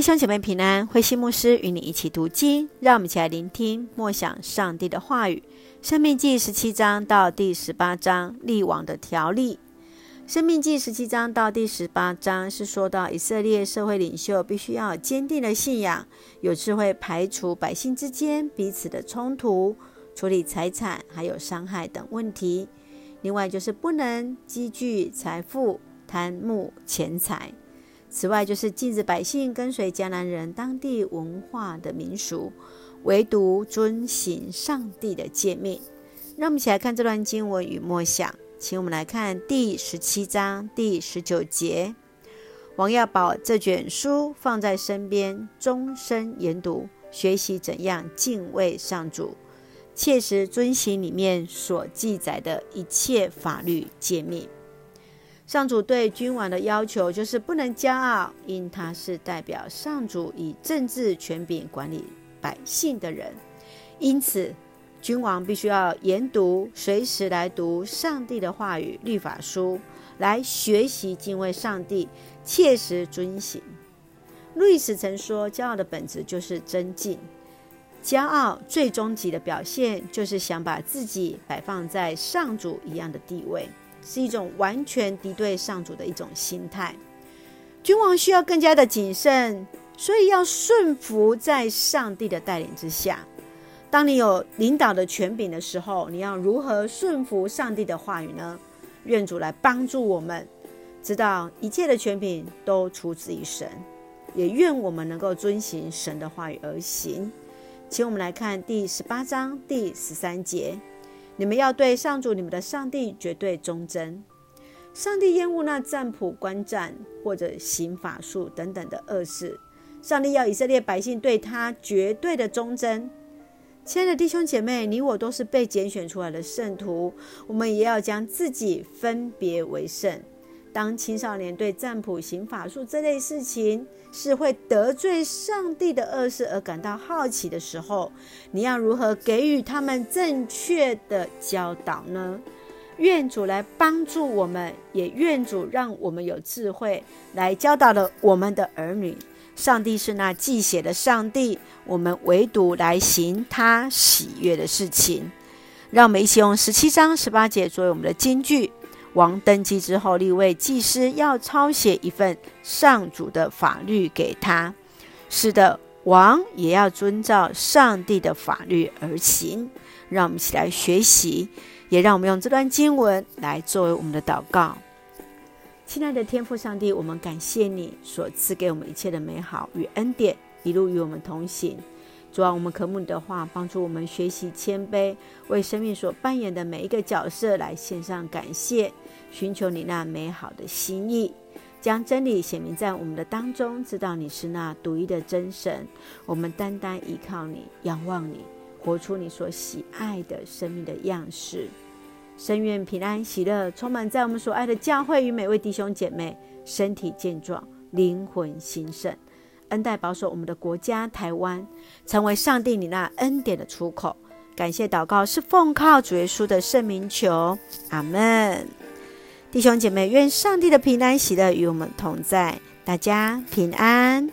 弟兄姐妹平安，慧馨牧师与你一起读经，让我们一起来聆听默想上帝的话语。生命记十七章到第十八章，立王的条例。生命记十七章到第十八章是说到以色列社会领袖必须要坚定的信仰，有智慧排除百姓之间彼此的冲突，处理财产还有伤害等问题。另外就是不能积聚财富，贪慕钱财。此外，就是禁止百姓跟随迦南人当地文化的民俗，唯独遵行上帝的诫命。让我们一起来看这段经文与默想，请我们来看第十七章第十九节：王要把这卷书放在身边，终身研读，学习怎样敬畏上主，切实遵行里面所记载的一切法律诫命。上主对君王的要求就是不能骄傲，因他是代表上主以政治权柄管理百姓的人。因此，君王必须要研读，随时来读上帝的话语、律法书，来学习敬畏上帝，切实遵行。路易斯曾说：“骄傲的本质就是尊敬，骄傲最终极的表现就是想把自己摆放在上主一样的地位。”是一种完全敌对上主的一种心态。君王需要更加的谨慎，所以要顺服在上帝的带领之下。当你有领导的权柄的时候，你要如何顺服上帝的话语呢？愿主来帮助我们，知道一切的权柄都出自于神，也愿我们能够遵行神的话语而行。请我们来看第十八章第十三节。你们要对上主你们的上帝绝对忠贞。上帝厌恶那占卜、观战或者行法术等等的恶事。上帝要以色列百姓对他绝对的忠贞。亲爱的弟兄姐妹，你我都是被拣选出来的圣徒，我们也要将自己分别为圣。当青少年对占卜、行法术这类事情是会得罪上帝的恶事而感到好奇的时候，你要如何给予他们正确的教导呢？愿主来帮助我们，也愿主让我们有智慧来教导了我们的儿女。上帝是那记写的上帝，我们唯独来行他喜悦的事情。让我们一起用十七章十八节作为我们的金句。王登基之后，立位祭司要抄写一份上主的法律给他。是的，王也要遵照上帝的法律而行。让我们一起来学习，也让我们用这段经文来作为我们的祷告。亲爱的天父上帝，我们感谢你所赐给我们一切的美好与恩典，一路与我们同行。主啊，我们渴慕你的话，帮助我们学习谦卑，为生命所扮演的每一个角色来献上感谢，寻求你那美好的心意，将真理显明在我们的当中，知道你是那独一的真神。我们单单依靠你，仰望你，活出你所喜爱的生命的样式。深愿平安喜乐充满在我们所爱的教会与每位弟兄姐妹，身体健壮，灵魂兴盛。恩待保守我们的国家台湾，成为上帝你那恩典的出口。感谢祷告是奉靠主耶稣的圣名求，阿门。弟兄姐妹，愿上帝的平安喜乐与我们同在，大家平安。